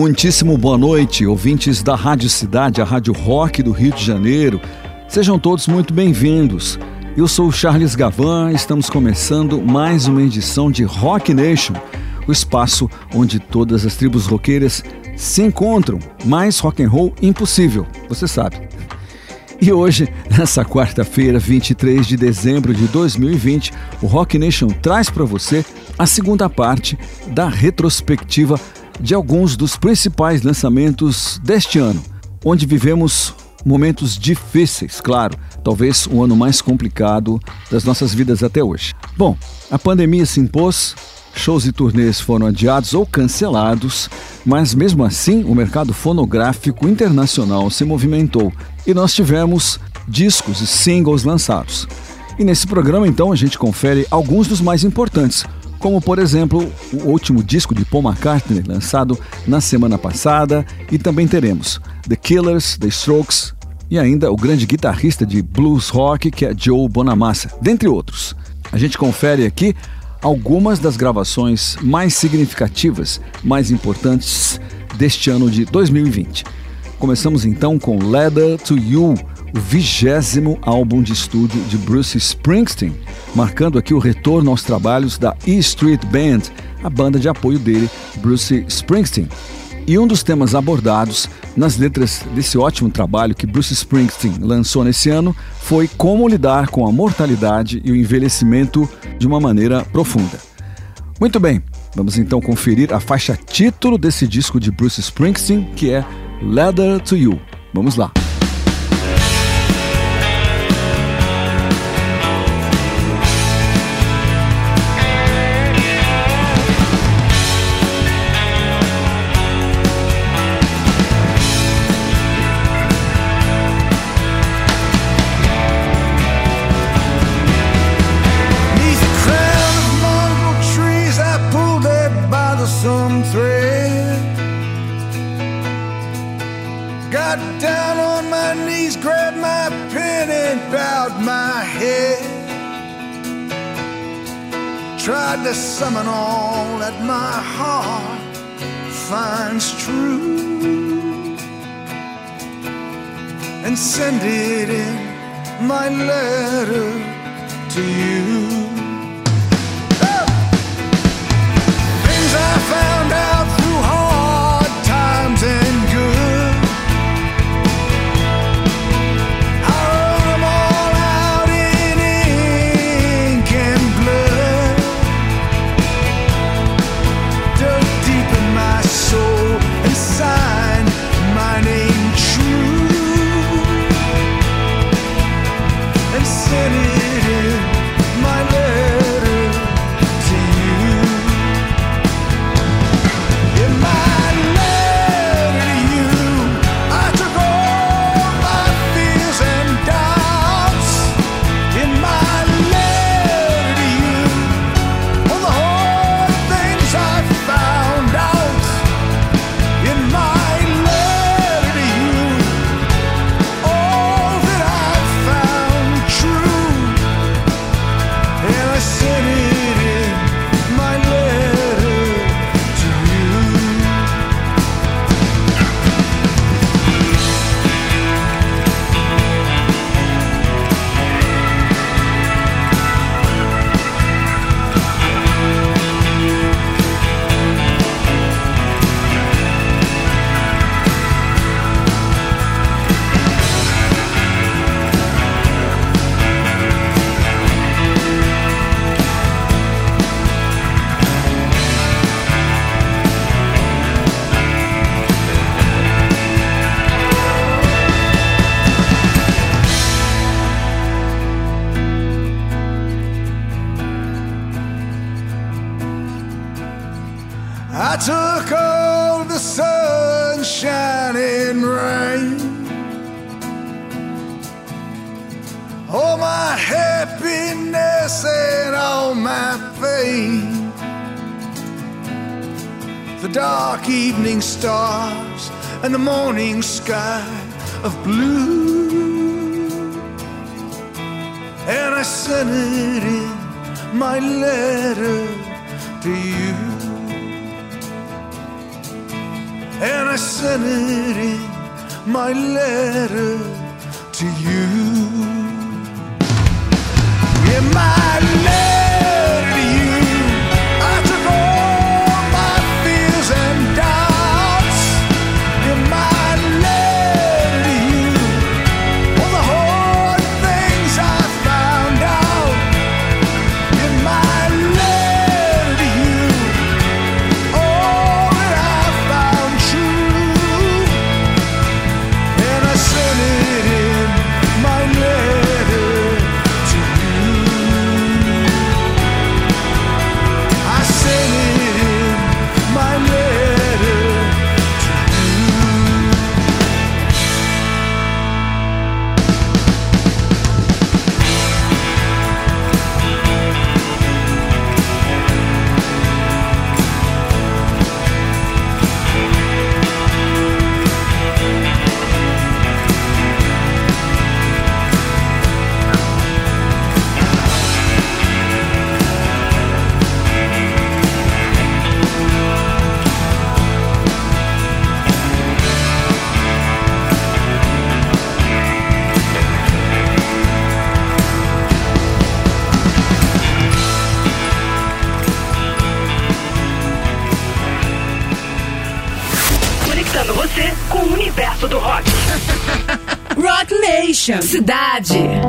Muitíssimo boa noite, ouvintes da Rádio Cidade, a Rádio Rock do Rio de Janeiro. Sejam todos muito bem-vindos. Eu sou o Charles Gavan, estamos começando mais uma edição de Rock Nation, o espaço onde todas as tribos roqueiras se encontram. Mais rock and roll impossível, você sabe. E hoje, nessa quarta-feira, 23 de dezembro de 2020, o Rock Nation traz para você a segunda parte da retrospectiva de alguns dos principais lançamentos deste ano, onde vivemos momentos difíceis, claro, talvez o ano mais complicado das nossas vidas até hoje. Bom, a pandemia se impôs, shows e turnês foram adiados ou cancelados, mas mesmo assim o mercado fonográfico internacional se movimentou e nós tivemos discos e singles lançados. E nesse programa então a gente confere alguns dos mais importantes, como por exemplo o último disco de Paul McCartney lançado na semana passada, e também teremos The Killers, The Strokes e ainda o grande guitarrista de blues rock que é Joe Bonamassa, dentre outros. A gente confere aqui algumas das gravações mais significativas, mais importantes deste ano de 2020. Começamos então com Leather to You, o vigésimo álbum de estúdio de Bruce Springsteen, marcando aqui o retorno aos trabalhos da E Street Band, a banda de apoio dele, Bruce Springsteen. E um dos temas abordados nas letras desse ótimo trabalho que Bruce Springsteen lançou nesse ano foi como lidar com a mortalidade e o envelhecimento de uma maneira profunda. Muito bem, vamos então conferir a faixa título desse disco de Bruce Springsteen, que é Leather to You. Vamos lá. To summon all that my heart finds true and send it in my letter to you. Cidade.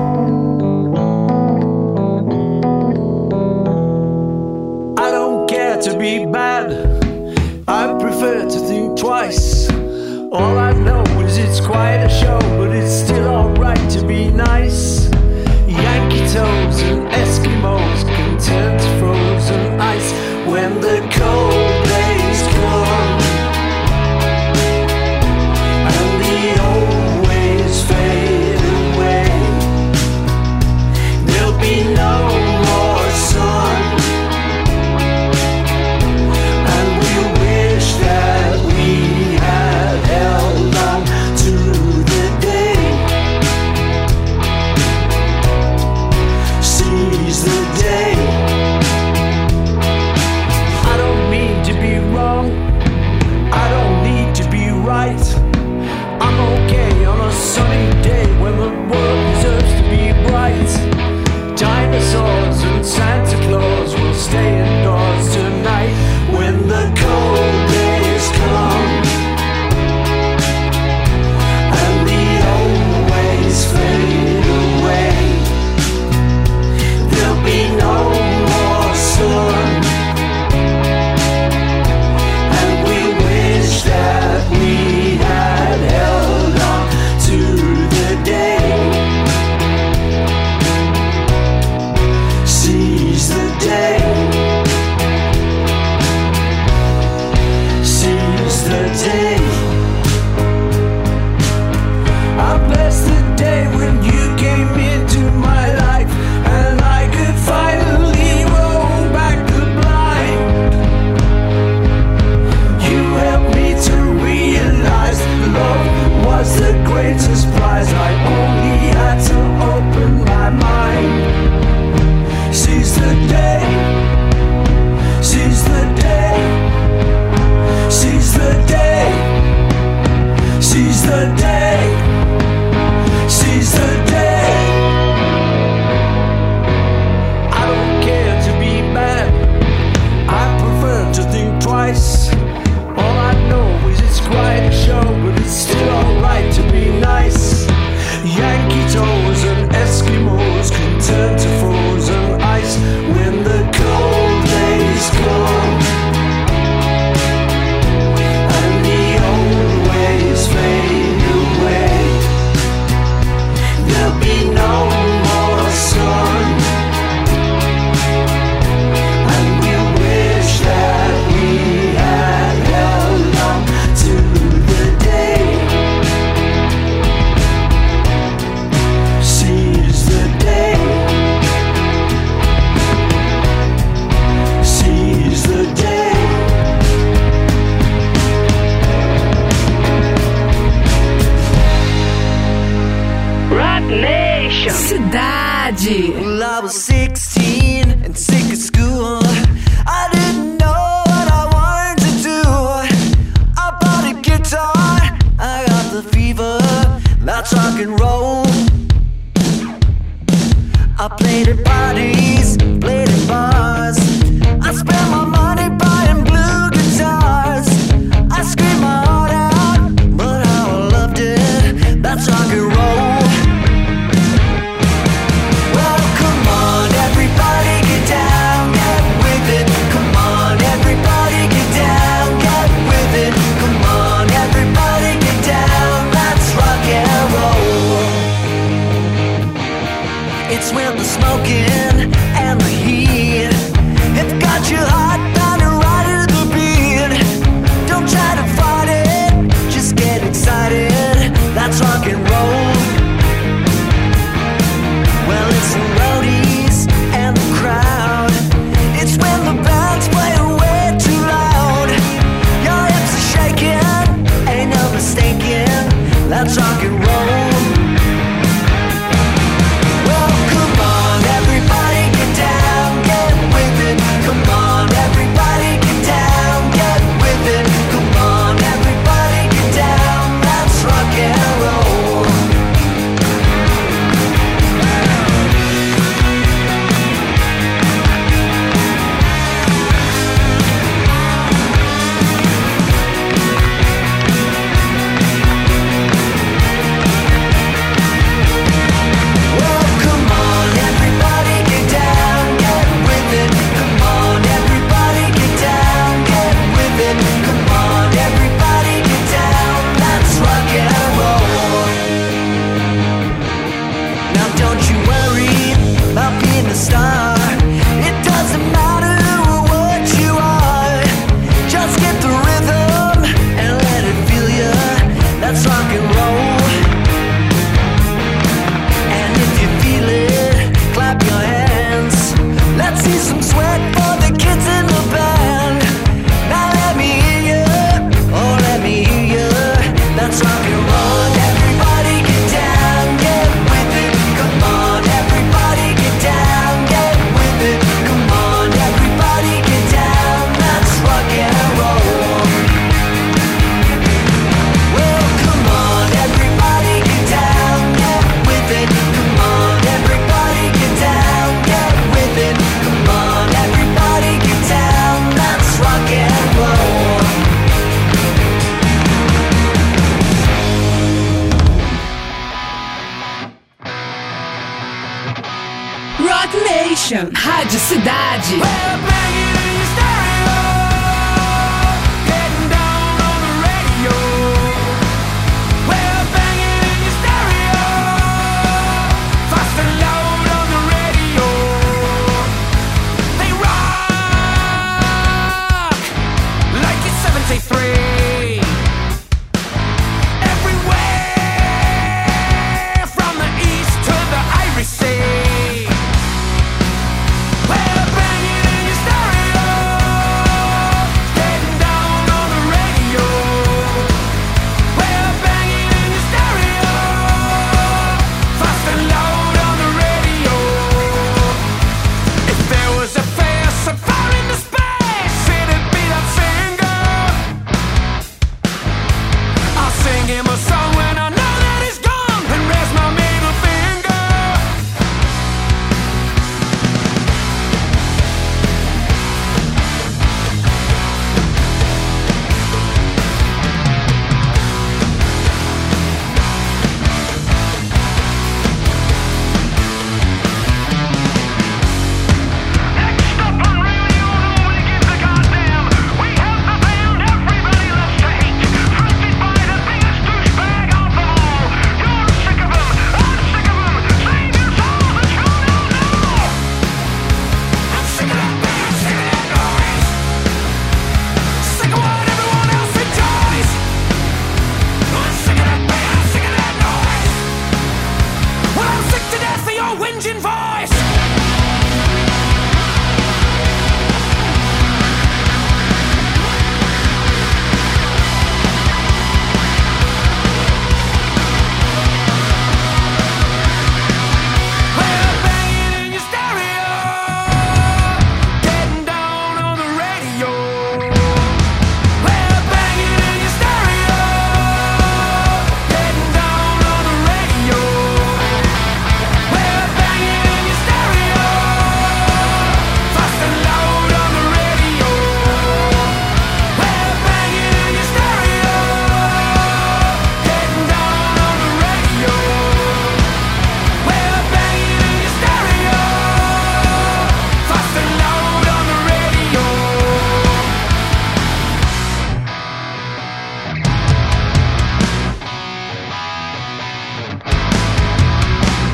Cidade.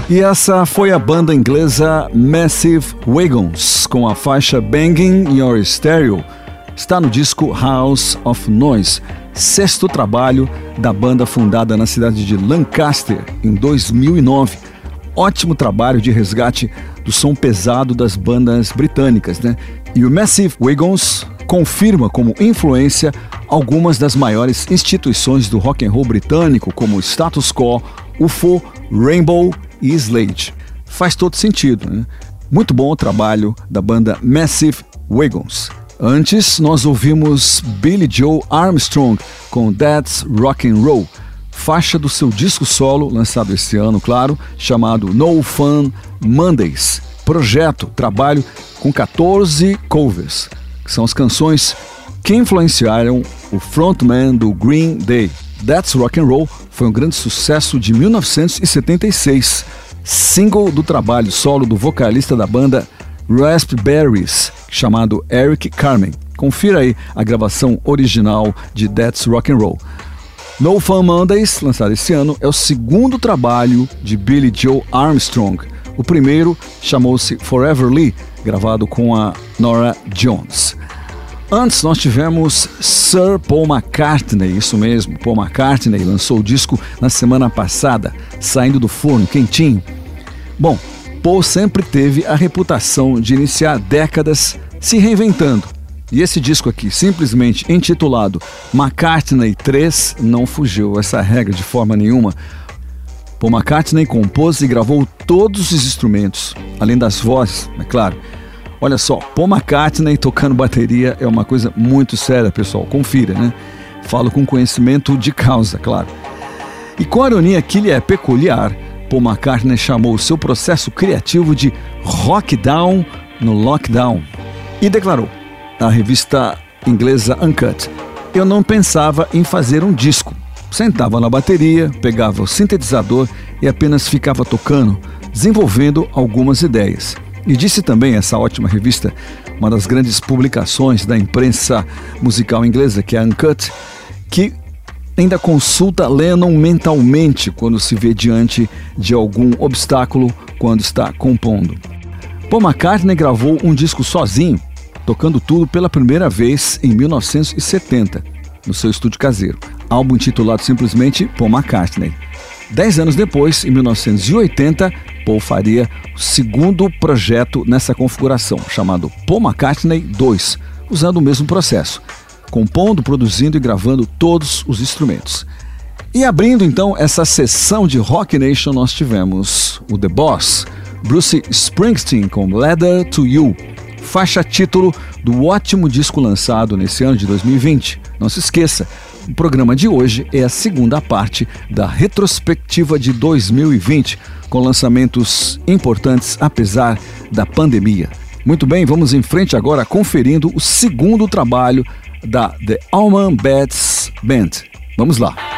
E essa foi a banda inglesa Massive Wagons com a faixa Banging Your Stereo. Está no disco House of Noise, sexto trabalho da banda fundada na cidade de Lancaster em 2009. Ótimo trabalho de resgate do som pesado das bandas britânicas, né? E o Massive Wagons confirma como influência algumas das maiores instituições do rock and roll britânico, como Status Quo, UFO, Rainbow e Slade. Faz todo sentido, né? Muito bom o trabalho da banda Massive Wagons. Antes, nós ouvimos Billy Joe Armstrong com That's Rock and Roll, faixa do seu disco solo lançado esse ano, claro, chamado No Fun Mondays. Projeto, trabalho com 14 covers, que são as canções que influenciaram o frontman do Green Day. That's Rock and Roll foi um grande sucesso de 1976, single do trabalho solo do vocalista da banda Raspberries, chamado Eric Carmen. Confira aí a gravação original de That's Rock and Roll. No Fun Mondays, lançado esse ano, é o segundo trabalho de Billy Joe Armstrong. O primeiro chamou-se Forever Lee, gravado com a Nora Jones. Antes nós tivemos Sir Paul McCartney, isso mesmo, Paul McCartney lançou o disco na semana passada, saindo do forno quentinho. Bom, Paul sempre teve a reputação de iniciar décadas se reinventando. E esse disco aqui, simplesmente intitulado McCartney 3, não fugiu essa regra de forma nenhuma. Paul McCartney compôs e gravou todos os instrumentos, além das vozes, é claro. Olha só, Paul McCartney tocando bateria é uma coisa muito séria, pessoal. Confira, né? Falo com conhecimento de causa, claro. E com a ironia que lhe é peculiar, Paul McCartney chamou o seu processo criativo de rock down no lockdown e declarou à revista inglesa Uncut: Eu não pensava em fazer um disco. Sentava na bateria, pegava o sintetizador e apenas ficava tocando, desenvolvendo algumas ideias. E disse também essa ótima revista, uma das grandes publicações da imprensa musical inglesa, que é a Uncut, que ainda consulta Lennon mentalmente quando se vê diante de algum obstáculo quando está compondo. Paul McCartney gravou um disco sozinho, tocando tudo pela primeira vez em 1970, no seu estúdio caseiro. Álbum intitulado simplesmente Paul McCartney. Dez anos depois, em 1980, Paul faria o segundo projeto nessa configuração, chamado Paul McCartney 2, usando o mesmo processo, compondo, produzindo e gravando todos os instrumentos. E abrindo então essa sessão de Rock Nation, nós tivemos o The Boss, Bruce Springsteen com Leather to You, faixa título do ótimo disco lançado nesse ano de 2020. Não se esqueça, o programa de hoje é a segunda parte da retrospectiva de 2020, com lançamentos importantes apesar da pandemia. Muito bem, vamos em frente agora conferindo o segundo trabalho da The Allman Betts Band. Vamos lá.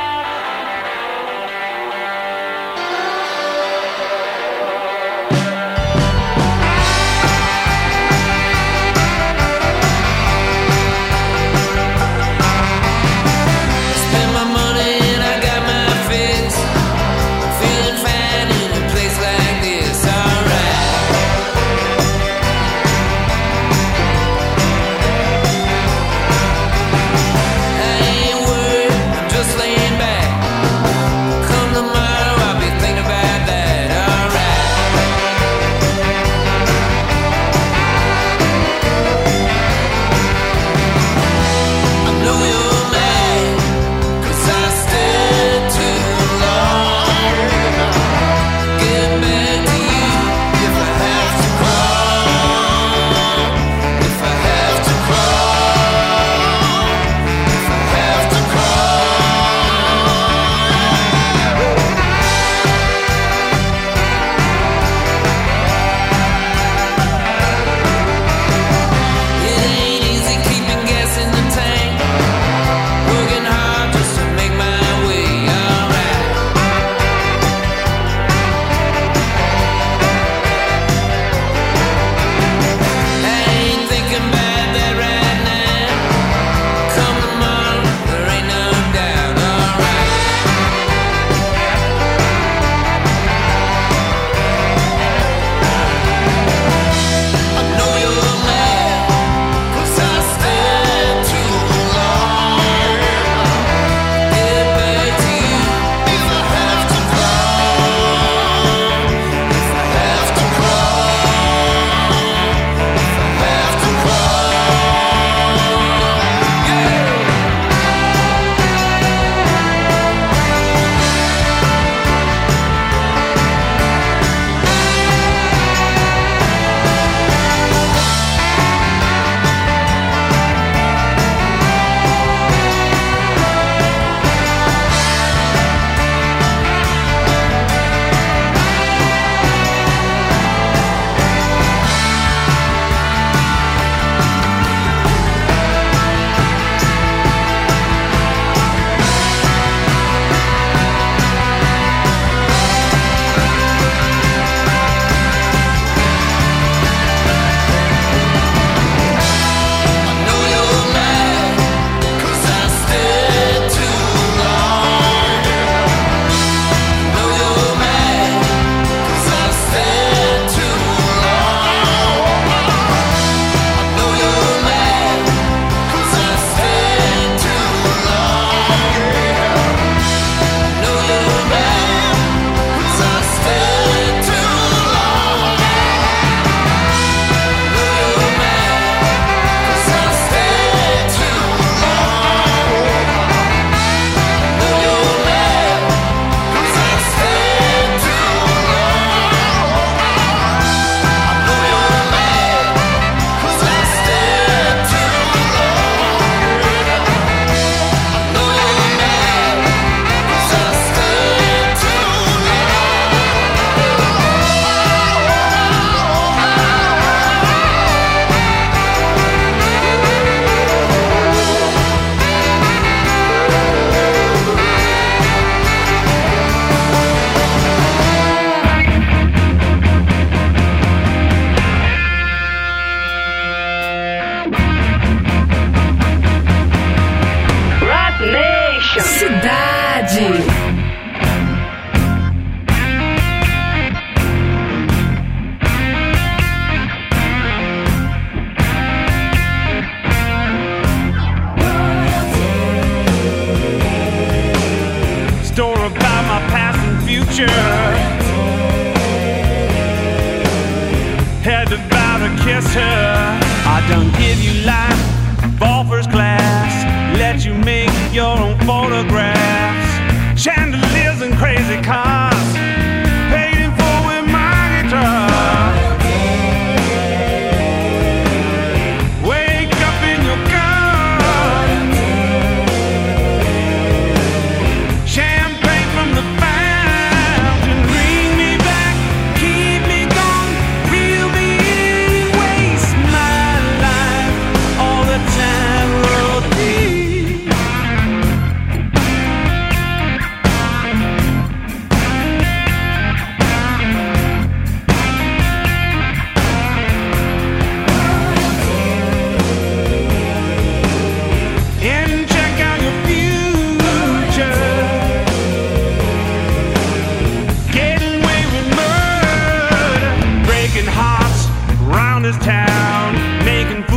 Town, making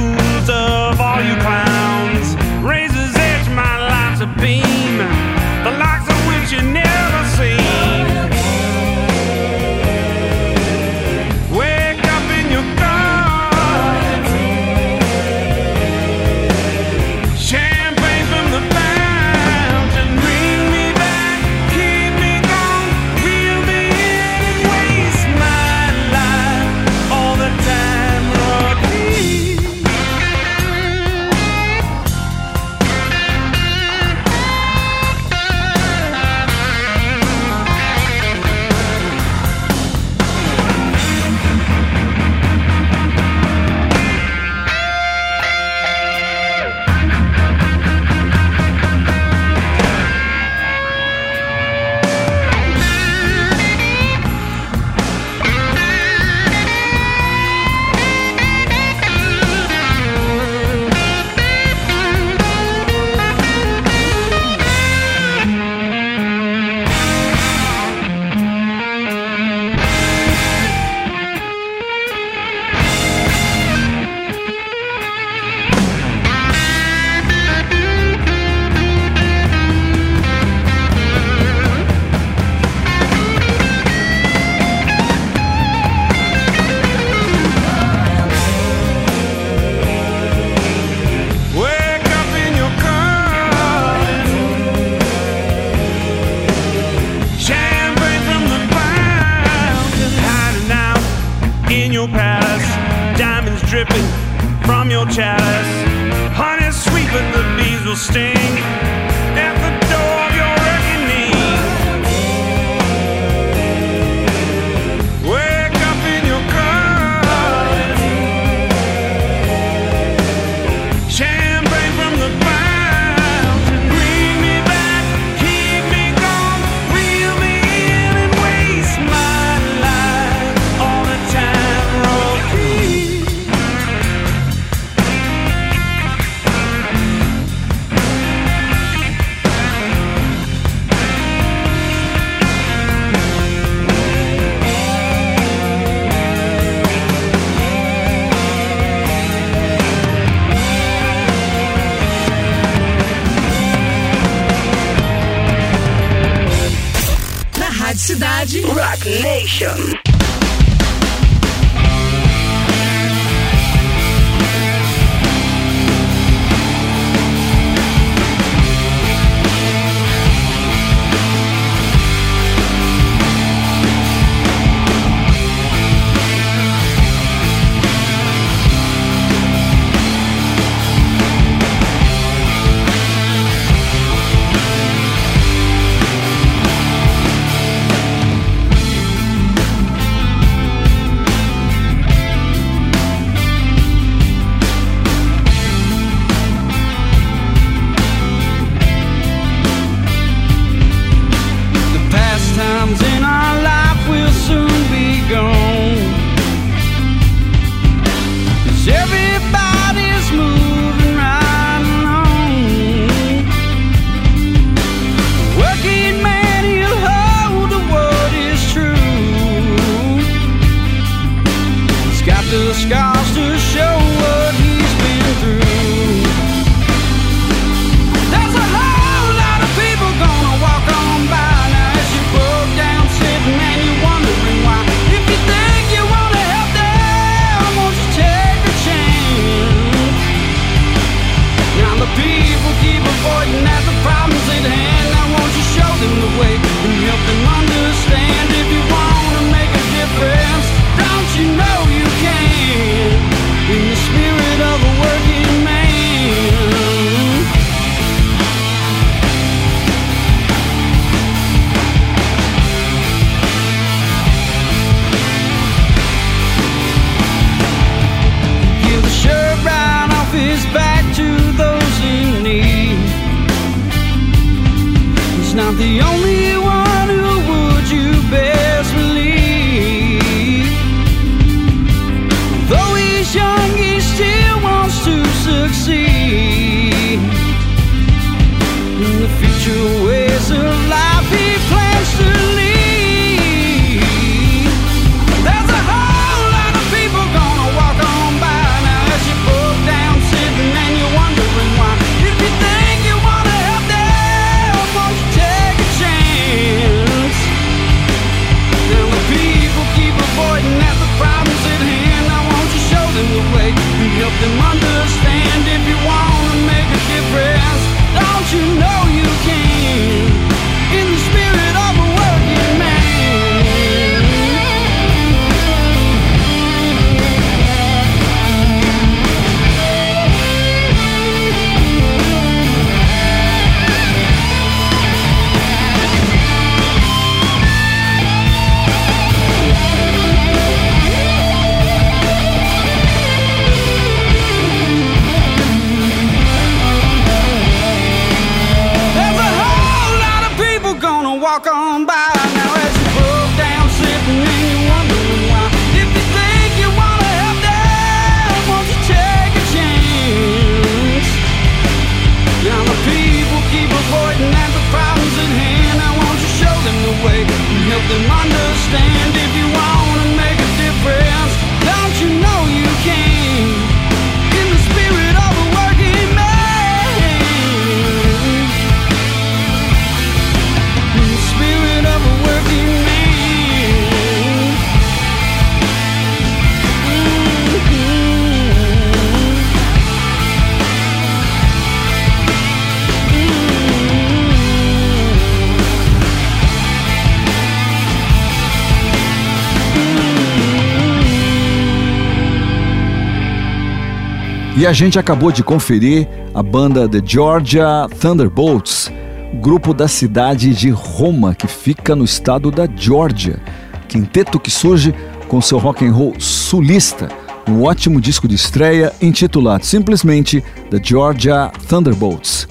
E a gente acabou de conferir a banda The Georgia Thunderbolts, grupo da cidade de Roma, que fica no estado da Georgia. Quinteto que surge com seu rock and roll sulista, um ótimo disco de estreia intitulado simplesmente The Georgia Thunderbolts.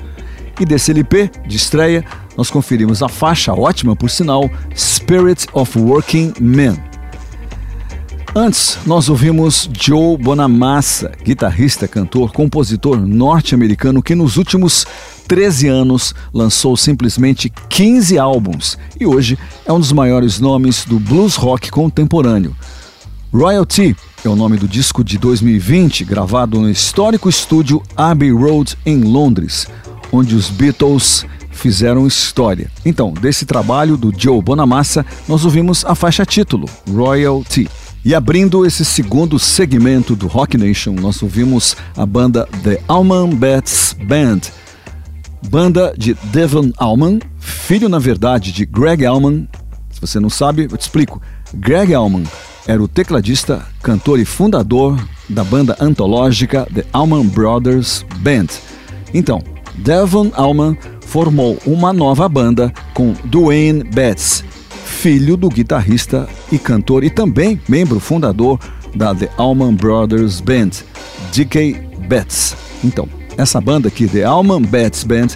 E desse LP de estreia, nós conferimos a faixa ótima, por sinal, Spirit of Working Men. Antes, nós ouvimos Joe Bonamassa, guitarrista, cantor, compositor norte-americano que nos últimos 13 anos lançou simplesmente 15 álbuns e hoje é um dos maiores nomes do blues rock contemporâneo. Royalty é o nome do disco de 2020, gravado no histórico estúdio Abbey Road em Londres, onde os Beatles fizeram história. Então, desse trabalho do Joe Bonamassa, nós ouvimos a faixa título, Royalty. E abrindo esse segundo segmento do Rock Nation, nós ouvimos a banda The Allman Betts Band, banda de Devon Allman, filho na verdade de Greg Allman. Se você não sabe, eu te explico. Greg Allman era o tecladista, cantor e fundador da banda antológica The Allman Brothers Band. Então, Devon Allman formou uma nova banda com Dwayne Betts, filho do guitarrista e cantor e também membro fundador da The Allman Brothers Band, D.K. Betts. Então, essa banda aqui, The Allman Betts Band,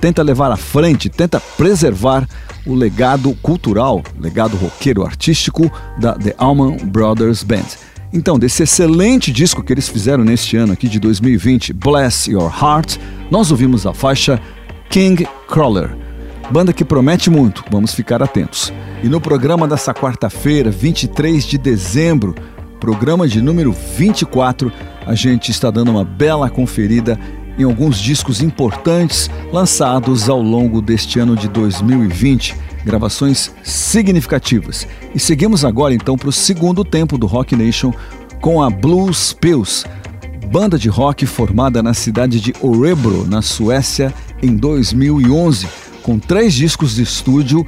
tenta levar à frente, tenta preservar o legado cultural, legado roqueiro artístico da The Allman Brothers Band. Então, desse excelente disco que eles fizeram neste ano aqui de 2020, Bless Your Heart, nós ouvimos a faixa King Crawler. Banda que promete muito, vamos ficar atentos. E no programa dessa quarta-feira, 23 de dezembro, programa de número 24, a gente está dando uma bela conferida em alguns discos importantes lançados ao longo deste ano de 2020, gravações significativas. E seguimos agora então para o segundo tempo do Rock Nation com a Blues Pills, banda de rock formada na cidade de Örebro, na Suécia, em 2011, com três discos de estúdio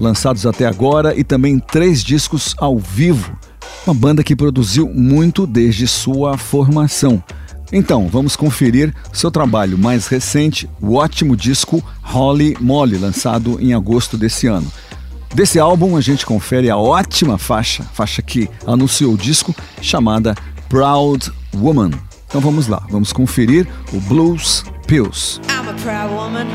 lançados até agora e também três discos ao vivo. Uma banda que produziu muito desde sua formação. Então, vamos conferir seu trabalho mais recente, o ótimo disco Holly Molly, lançado em agosto desse ano. Desse álbum, a gente confere a ótima faixa, faixa que anunciou o disco, chamada Proud Woman. Então vamos lá, vamos conferir o Blues Pills. I'm a proud woman.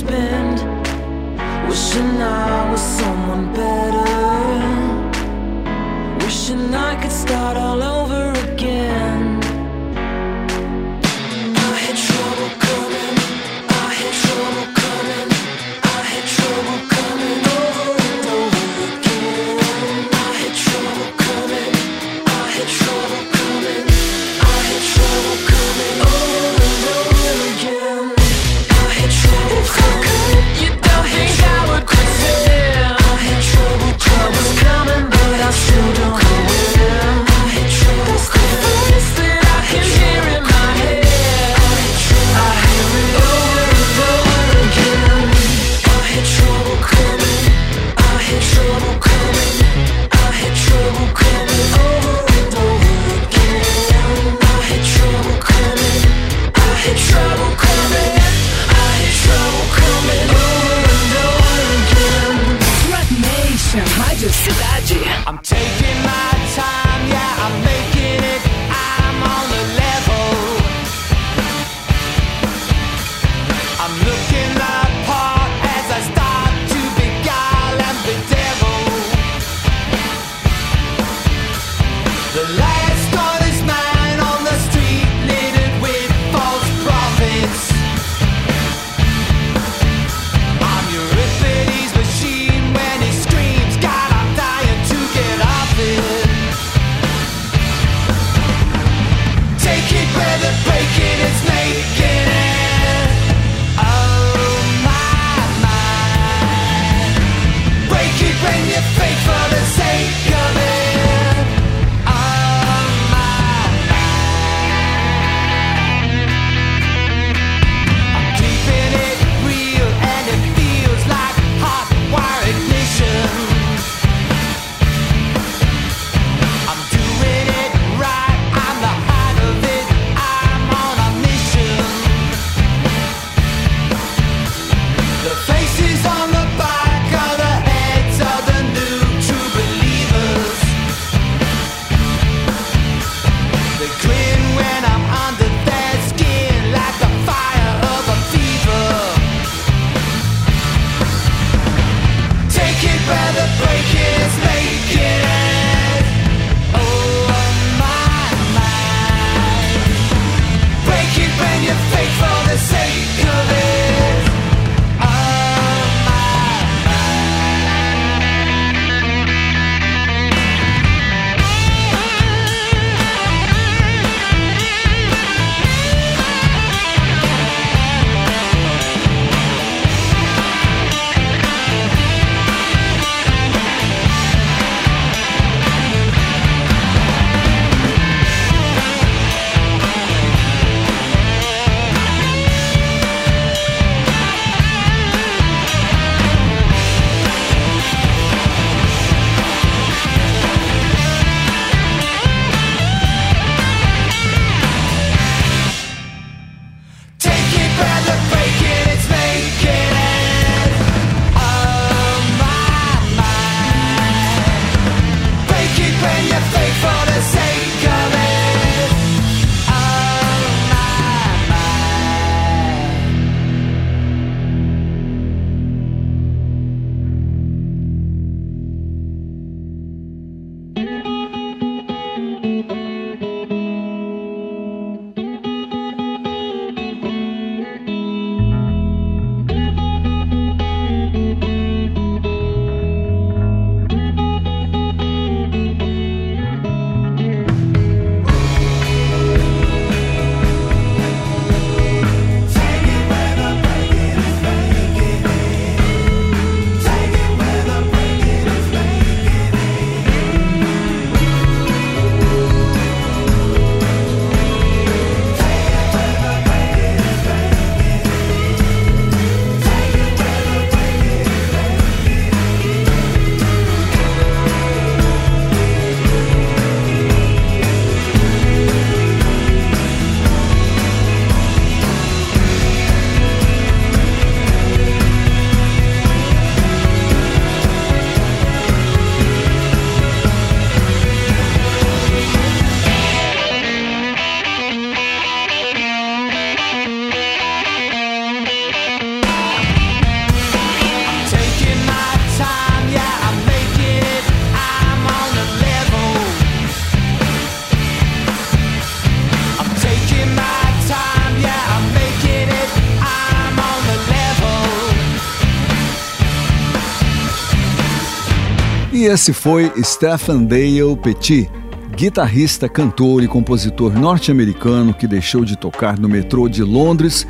spend. Wishing I was someone better. Wishing I could start all over esse foi Stephen Dale Petit, guitarrista, cantor e compositor norte-americano que deixou de tocar no metrô de Londres,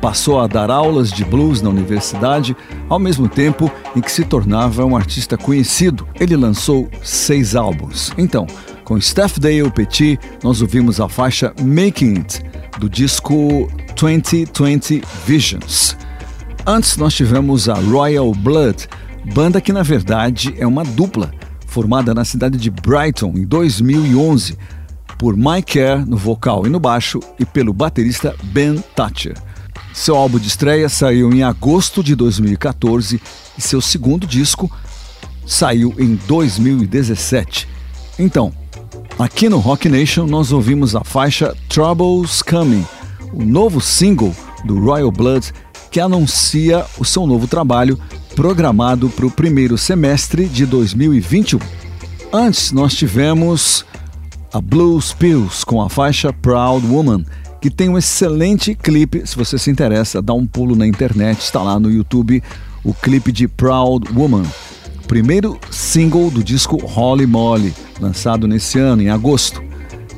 passou a dar aulas de blues na universidade, ao mesmo tempo em que se tornava um artista conhecido. Ele lançou seis álbuns. Então, com Steph Dale Petit, nós ouvimos a faixa Making It, do disco 2020 Visions. Antes nós tivemos a Royal Blood, banda que na verdade é uma dupla, formada na cidade de Brighton em 2011, por Mike Kerr no vocal e no baixo e pelo baterista Ben Thatcher. Seu álbum de estreia saiu em agosto de 2014 e seu segundo disco saiu em 2017. Então, aqui no Rock Nation nós ouvimos a faixa Troubles Coming, o novo single do Royal Blood que anuncia o seu novo trabalho programado para o primeiro semestre de 2021. Antes nós tivemos a Blues Pills com a faixa Proud Woman, que tem um excelente clipe. Se você se interessa, dá um pulo na internet, está lá no YouTube o clipe de Proud Woman, primeiro single do disco Holly Molly, lançado nesse ano, em agosto.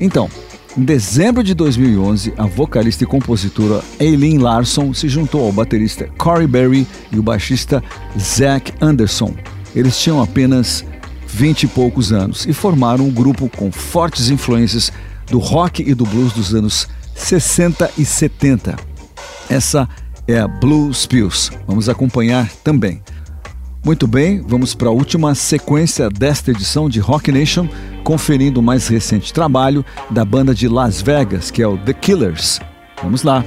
Então, em dezembro de 2011, a vocalista e compositora Eileen Larson se juntou ao baterista Corey Berry e o baixista Zach Anderson. Eles tinham apenas 20 e poucos anos e formaram um grupo com fortes influências do rock e do blues dos anos 60 e 70. Essa é a Blues Pills. Vamos acompanhar também. Muito bem, vamos para a última sequência desta edição de Rock Nation, conferindo o mais recente trabalho da banda de Las Vegas, que é o The Killers. Vamos lá.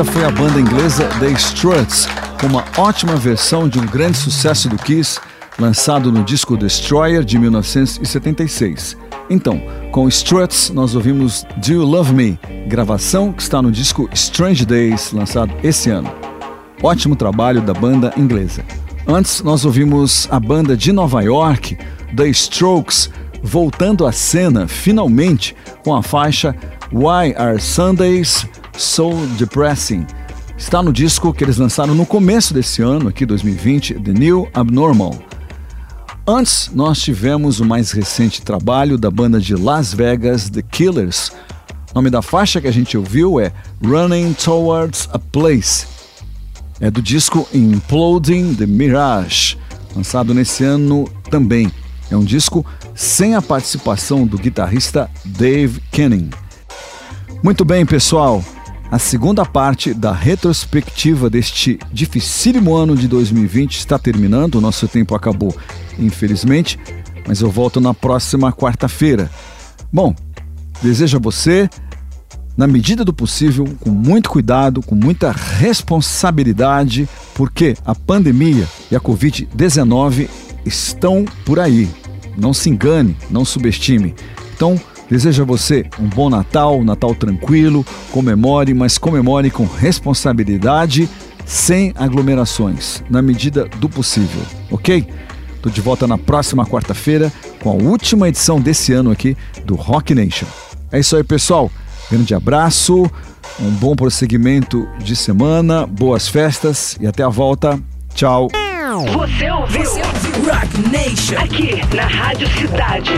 Essa foi a banda inglesa The Struts, uma ótima versão de um grande sucesso do Kiss, lançado no disco Destroyer de 1976. Então, com Struts, nós ouvimos Do You Love Me, gravação que está no disco Strange Days, lançado esse ano. Ótimo trabalho da banda inglesa. Antes, nós ouvimos a banda de Nova York, The Strokes, voltando à cena, finalmente, com a faixa Why Are Sundays So Depressing? Está no disco que eles lançaram no começo desse ano, aqui 2020, The New Abnormal. Antes, nós tivemos o mais recente trabalho da banda de Las Vegas, The Killers. O nome da faixa que a gente ouviu é Running Towards a Place. É do disco Imploding the Mirage, lançado nesse ano também. É um disco sem a participação do guitarrista Dave Kenning. Muito bem, pessoal. A segunda parte da retrospectiva deste dificílimo ano de 2020 está terminando. O nosso tempo acabou, infelizmente, mas eu volto na próxima quarta-feira. Bom, desejo a você, na medida do possível, com muito cuidado, com muita responsabilidade, porque a pandemia e a Covid-19 estão por aí. Não se engane, não subestime. Então, Desejo a você um bom Natal, um Natal tranquilo, comemore, mas comemore com responsabilidade, sem aglomerações, na medida do possível, ok? Tô de volta na próxima quarta-feira com a última edição desse ano aqui do Rock Nation. É isso aí, pessoal. Grande abraço, um bom prosseguimento de semana, boas festas e até a volta. Tchau. Você ouviu? Rock Nation. Aqui na Rádio Cidade.